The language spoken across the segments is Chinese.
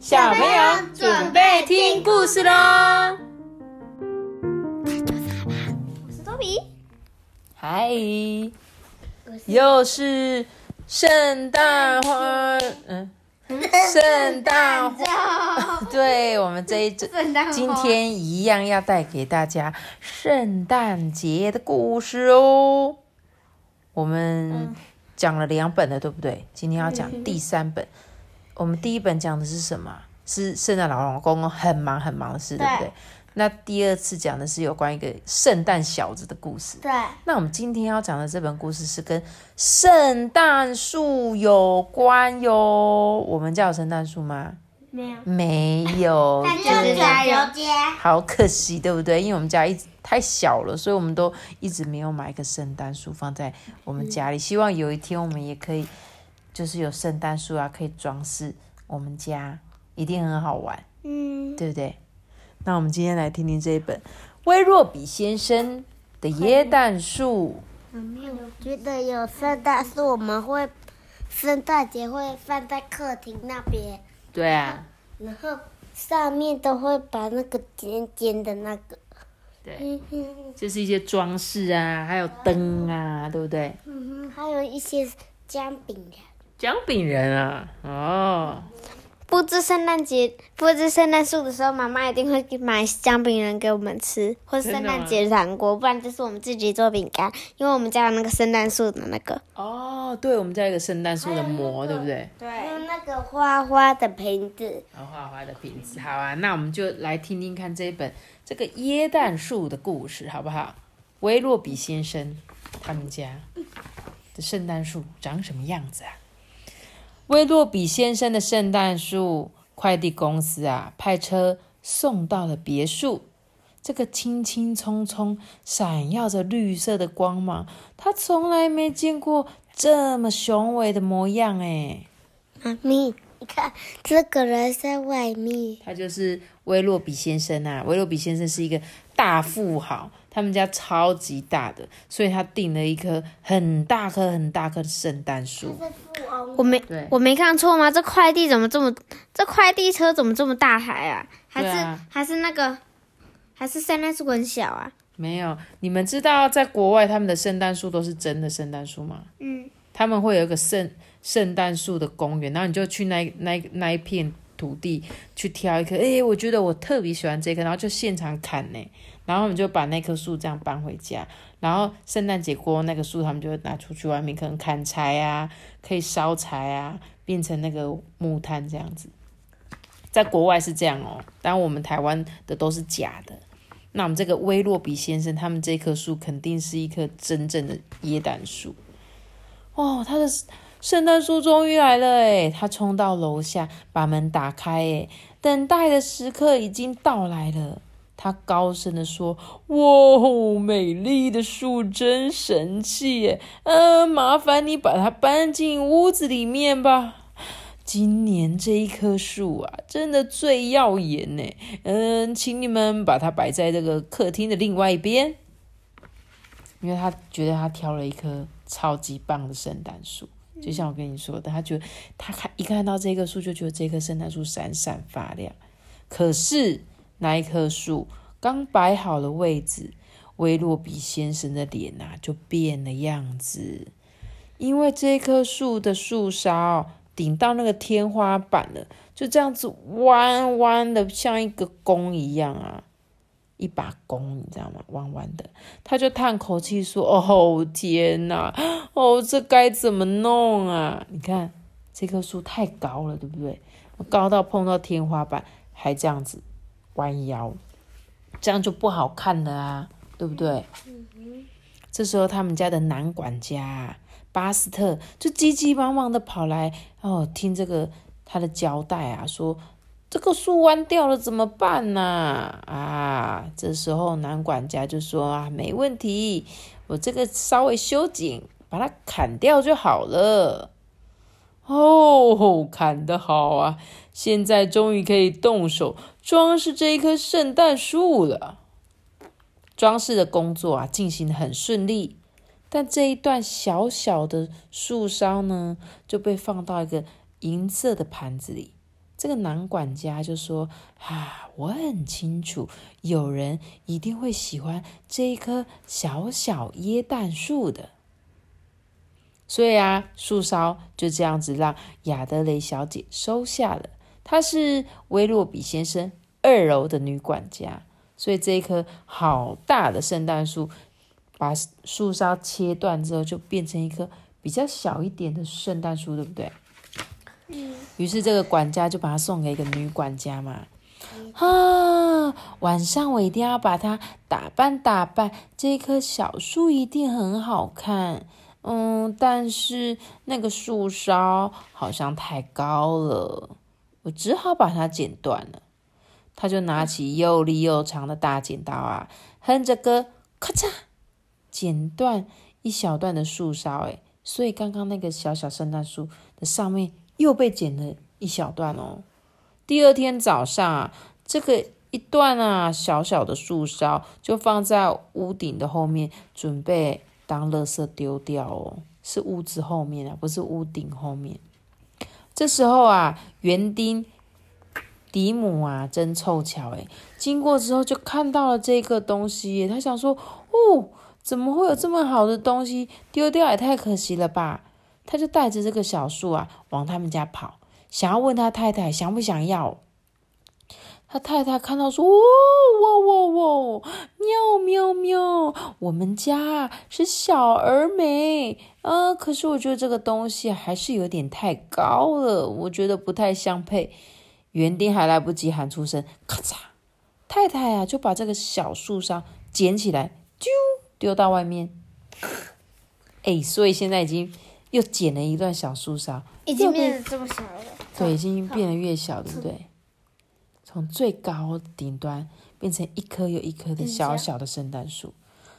小朋友准备听故事喽！我是多比，嗨，又是圣诞花，嗯，圣诞花，对我们这一周今天一样要带给大家圣诞节的故事哦。我们讲了两本了，对不对？今天要讲第三本。我们第一本讲的是什么？是圣诞老公公很忙很忙的事，对不对对？那第二次讲的是有关一个圣诞小子的故事。对，那我们今天要讲的这本故事是跟圣诞树有关哟。我们家有圣诞树吗？没有，没有，对加油街，好可惜，对不对？因为我们家一直太小了，所以我们都一直没有买一个圣诞树放在我们家里。希望有一天我们也可以，就是有圣诞树啊，可以装饰我们家，一定很好玩，嗯，对不对？那我们今天来听听这一本威若比先生的椰蛋树。我觉得有圣诞树，我们会圣诞节会放在客厅那边，对啊，然后上面都会把那个尖尖的那个，对，就是一些装饰啊，还有灯啊，对不对？嗯哼，还有一些姜饼人，姜饼人啊，哦，布置圣诞节、布置圣诞树的时候，妈妈一定会买姜饼人给我们吃，或是圣诞节糖果，不然就是我们自己做饼干，因为我们家有那个圣诞树的那个。哦，对，我们家有一个圣诞树的膜，对不对？还有那个花花的瓶子，然后花花的瓶子，好啊，那我们就来听听看这一本这个椰蛋树的故事，好不好？威洛比先生他们家的圣诞树长什么样子啊？威洛比先生的圣诞树，快递公司啊派车送到了别墅。这个青青葱葱、闪耀着绿色的光芒，他从来没见过这么雄伟的模样哎。妈咪，你看这个人在外面，他就是威洛比先生啊。威洛比先生是一个大富豪，他们家超级大的，所以他订了一棵很大棵、很大棵的圣诞树。我没我没看错吗？这快递怎么这么，这快递车怎么这么大台啊？还是、还是那个，还是圣诞树很小啊？没有，你们知道在国外他们的圣诞树都是真的圣诞树吗？嗯，他们会有一个圣圣诞树的公园，然后你就去那那那一片土地去挑一棵，诶，我觉得我特别喜欢这棵，然后就现场砍呢，然后我们就把那棵树这样搬回家，然后圣诞节过后那个树，他们就拿出去外面可能砍柴啊，可以烧柴啊，变成那个木炭这样子。在国外是这样哦，但我们台湾的都是假的。那我们这个威洛比先生，他们这棵树肯定是一棵真正的椰蛋树。哦，他的圣诞树终于来了诶，他冲到楼下，把门打开诶，等待的时刻已经到来了。他高声的说：“哇，美丽的树真神气耶！嗯、麻烦你把它搬进屋子里面吧。今年这一棵树啊，真的最耀眼呢。嗯，请你们把它摆在这个客厅的另外一边，因为他觉得他挑了一棵超级棒的圣诞树。就像我跟你说的，他觉得他看一看到这棵树，就觉得这棵圣诞树闪闪发亮。可是那一棵树刚摆好了位置，威洛比先生的脸啊就变了样子，因为这棵树的树梢顶到那个天花板了，就这样子弯弯的，像一个弓一样啊，一把弓，你知道吗？弯弯的，他就叹口气说：“哦天哪，哦这该怎么弄啊？你看这棵树太高了，对不对？高到碰到天花板，还这样子弯腰，这样就不好看了啊，对不对？”这时候，他们家的男管家、巴斯特就急急忙忙的跑来哦，听这个他的交代啊，说这个树弯掉了怎么办呢、啊？这时候男管家就说啊，没问题，我这个稍微修剪，把它砍掉就好了。哦，砍得好啊！现在终于可以动手装饰这一棵圣诞树了。装饰的工作啊，进行的很顺利，但这一段小小的树梢呢，就被放到一个银色的盘子里。这个男管家就说：“啊，我很清楚，有人一定会喜欢这一棵小小椰蛋树的。”所以啊，树梢就这样子让亚德雷小姐收下了。她是威洛比先生二楼的女管家，所以这一棵好大的圣诞树，把树梢切断之后，就变成一棵比较小一点的圣诞树，对不对？嗯，于是这个管家就把它送给一个女管家嘛。啊，晚上我一定要把它打扮打扮，这棵小树一定很好看。嗯，但是那个树梢好像太高了，我只好把它剪断了。他就拿起又利又长的大剪刀啊，哼着歌，咔嚓，剪断一小段的树梢。哎，所以刚刚那个小小圣诞树的上面又被剪了一小段哦。第二天早上啊，这个一段啊小小的树梢就放在屋顶的后面，准备。当垃圾丢掉哦，是屋子后面啊，不是屋顶后面。这时候啊，园丁迪姆啊，真凑巧诶，经过之后就看到了这个东西，他想说：哦，怎么会有这么好的东西丢掉？也太可惜了吧！他就带着这个小树啊，往他们家跑，想要问他太太想不想要。他太太看到说：“哇哇哇，喵喵喵！我们家是小而美啊，可是我觉得这个东西还是有点太高了，我觉得不太相配。”园丁还来不及喊出声，咔嚓，太太啊就把这个小树梢捡起来，啾丢到外面。哎，所以现在已经又剪了一段小树梢，已经变得这么小了。对，已经变得越小，对不对？从最高顶端变成一棵又一棵的小小的圣诞树。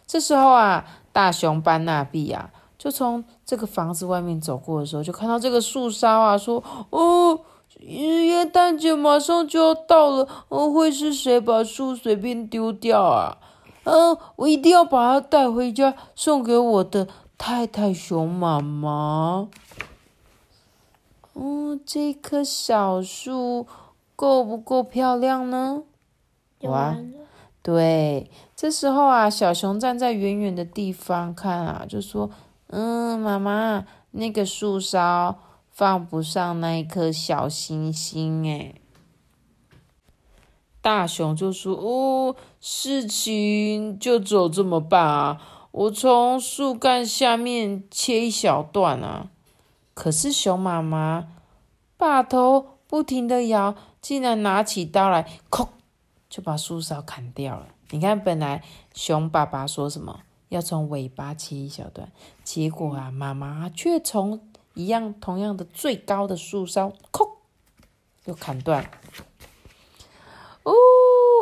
这时候啊，大熊班纳比啊，就从这个房子外面走过的时候，就看到这个树梢啊，说：“哦，元旦节马上就要到了，哦，会是谁把树随便丢掉啊？嗯，我一定要把它带回家，送给我的太太熊妈妈。嗯，这棵小树。”够不够漂亮呢？哇，对，这时候啊，小熊站在远远的地方看啊，就说：“嗯，妈妈，那个树梢放不上那一颗小星星。”哎，大熊就说：“哦，事情就只有这么办啊，我从树干下面切一小段啊。”可是熊妈妈把头不停的摇。竟然拿起刀来，哐，就把树梢砍掉了。你看，本来熊爸爸说什么要从尾巴切一小段，结果啊，妈妈却从一样同样的最高的树梢，哐，又砍断。哦。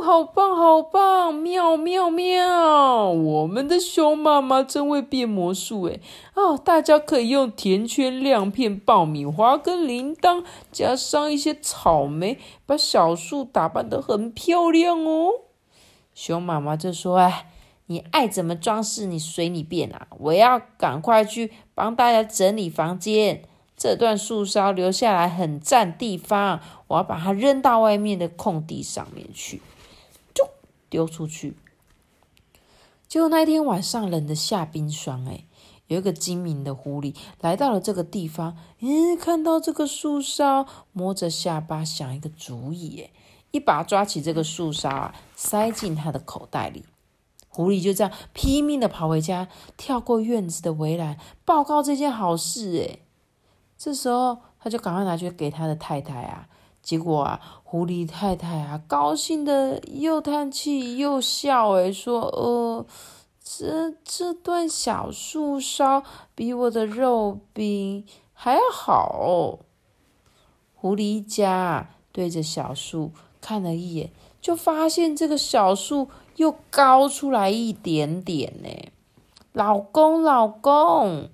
好棒，好棒！妙妙妙！我们的熊妈妈真会变魔术诶哦，大家可以用甜圈、亮片、爆米花跟铃铛，加上一些草莓，把小树打扮得很漂亮哦。熊妈妈就说：“哎，你爱怎么装饰，你随你便啊！我要赶快去帮大家整理房间。这段树梢留下来很占地方，我要把它扔到外面的空地上面去。”丢出去，结果那一天晚上冷的下冰霜，哎，有一个精明的狐狸来到了这个地方，嗯，看到这个树梢，摸着下巴想一个主意，哎，一把抓起这个树梢啊，塞进他的口袋里。狐狸就这样拼命的跑回家，跳过院子的围栏，报告这件好事，哎，这时候他就赶快拿去给他的太太啊。结果啊，狐狸太太啊，高兴的又叹气又笑，诶说：“呃，这这段小树梢比我的肉饼还要好。”狐狸家对着小树看了一眼，就发现这个小树又高出来一点点呢。老公，老公，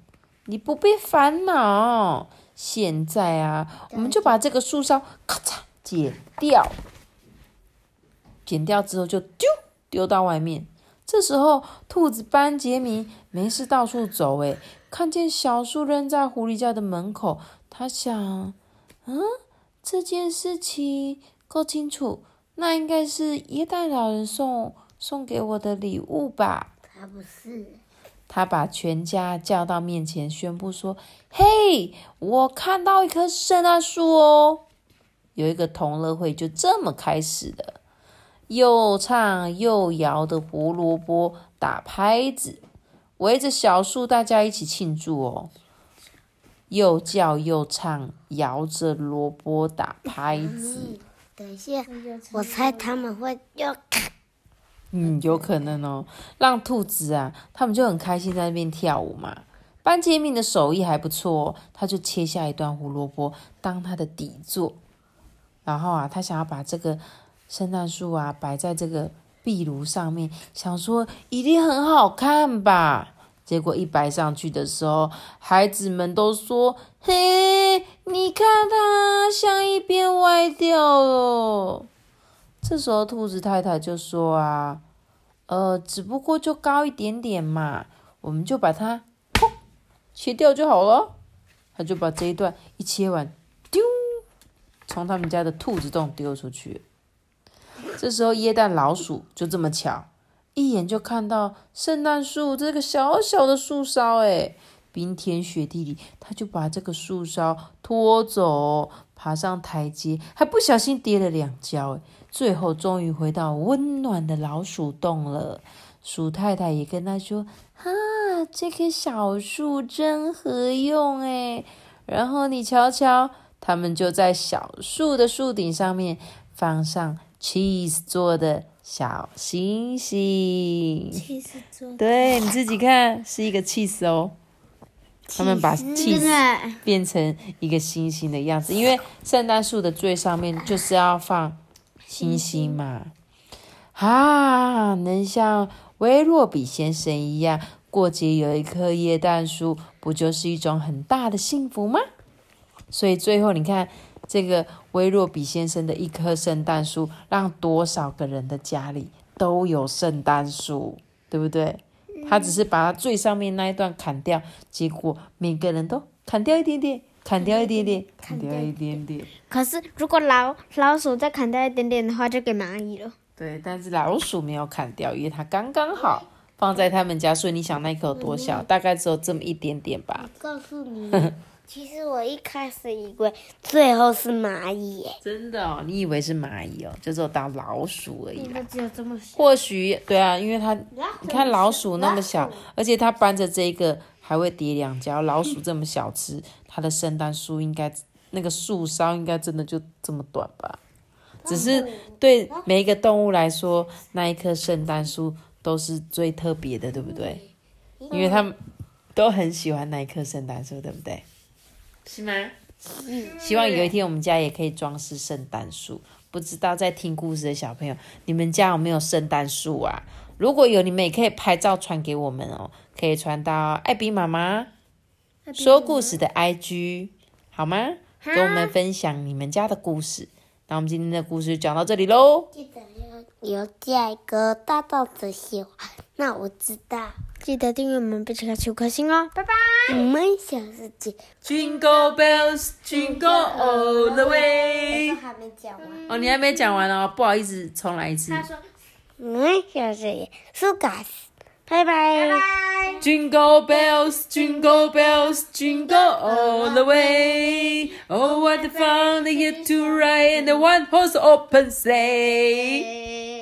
你不必烦恼。现在啊，我们就把这个树梢咔嚓剪掉，剪掉之后就丢丢到外面。这时候，兔子班杰明没事到处走，诶，看见小树扔在狐狸家的门口，他想：嗯，这件事情够清楚，那应该是耶诞老人送送给我的礼物吧？他不是，他把全家叫到面前，宣布说：“嘿，我看到一棵圣诞树哦！”有一个同乐会就这么开始了，又唱又摇的胡萝卜打拍子，围着小树，大家一起庆祝哦。又叫又唱，摇着萝卜打拍子。等一下，我猜他们会要嗯，有可能哦。让兔子啊，他们就很开心在那边跳舞嘛。班杰明的手艺还不错，他就切下一段胡萝卜当他的底座，然后啊，他想要把这个圣诞树啊摆在这个壁炉上面，想说一定很好看吧。结果一摆上去的时候，孩子们都说：“嘿，你看它像一边歪掉了。”这时候兔子太太就说：“啊，呃，只不过就高一点点嘛，我们就把它切掉就好了。”他就把这一段一切完，丢，从他们家的兔子洞丢出去。这时候椰蛋老鼠就这么巧。一眼就看到圣诞树这个小小的树梢，哎，冰天雪地里，他就把这个树梢拖走，爬上台阶，还不小心跌了两跤，哎，最后终于回到温暖的老鼠洞了。鼠太太也跟他说：“哈，这棵小树真合用，哎。”然后你瞧瞧，他们就在小树的树顶上面放上 cheese 做的。小星星，对，你自己看，是一个 cheese 哦。他们把气死变成一个星星的样子，因为圣诞树的最上面就是要放星星嘛。啊，能像威洛比先生一样过节有一棵椰蛋树，不就是一种很大的幸福吗？所以最后你看。这个威洛比先生的一棵圣诞树，让多少个人的家里都有圣诞树，对不对？他只是把它最上面那一段砍掉，结果每个人都砍掉一点点，砍掉一点点，砍掉一点点。可是如果老老鼠再砍掉一点点的话，就给蚂蚁了。对，但是老鼠没有砍掉，因为它刚刚好放在他们家，所以你想那棵有多小？大概只有这么一点点吧。告诉你。其实我一开始以为最后是蚂蚁耶，真的哦，你以为是蚂蚁哦，就只有当老鼠而已啦。只有这么小。或许对啊，因为它你看老鼠那么小，而且它搬着这个还会跌两跤。老鼠这么小只，它的圣诞树应该那个树梢应该真的就这么短吧？只是对每一个动物来说，那一棵圣诞树都是最特别的，对不对？因为它们都很喜欢那一棵圣诞树，对不对？是吗？希望有一天我们家也可以装饰圣诞树。不知道在听故事的小朋友，你们家有没有圣诞树啊？如果有，你们也可以拍照传给我们哦，可以传到艾比妈妈说故事的 IG 好吗？跟我们分享你们家的故事。那我们今天的故事就讲到这里喽。记得要留下一个大大的喜欢，那我知道。记得订阅我们，并且开启五颗星哦，拜拜。我们下次见。Jingle bells, jingle all the way。还没讲完。哦，你还没讲完哦，不好意思，重来一次。他说：“我们下次见，苏嘎斯，拜拜。” Jingle bells, jingle bells, jingle all the way. Oh, what a fun they get to ride in the one horse open sleigh.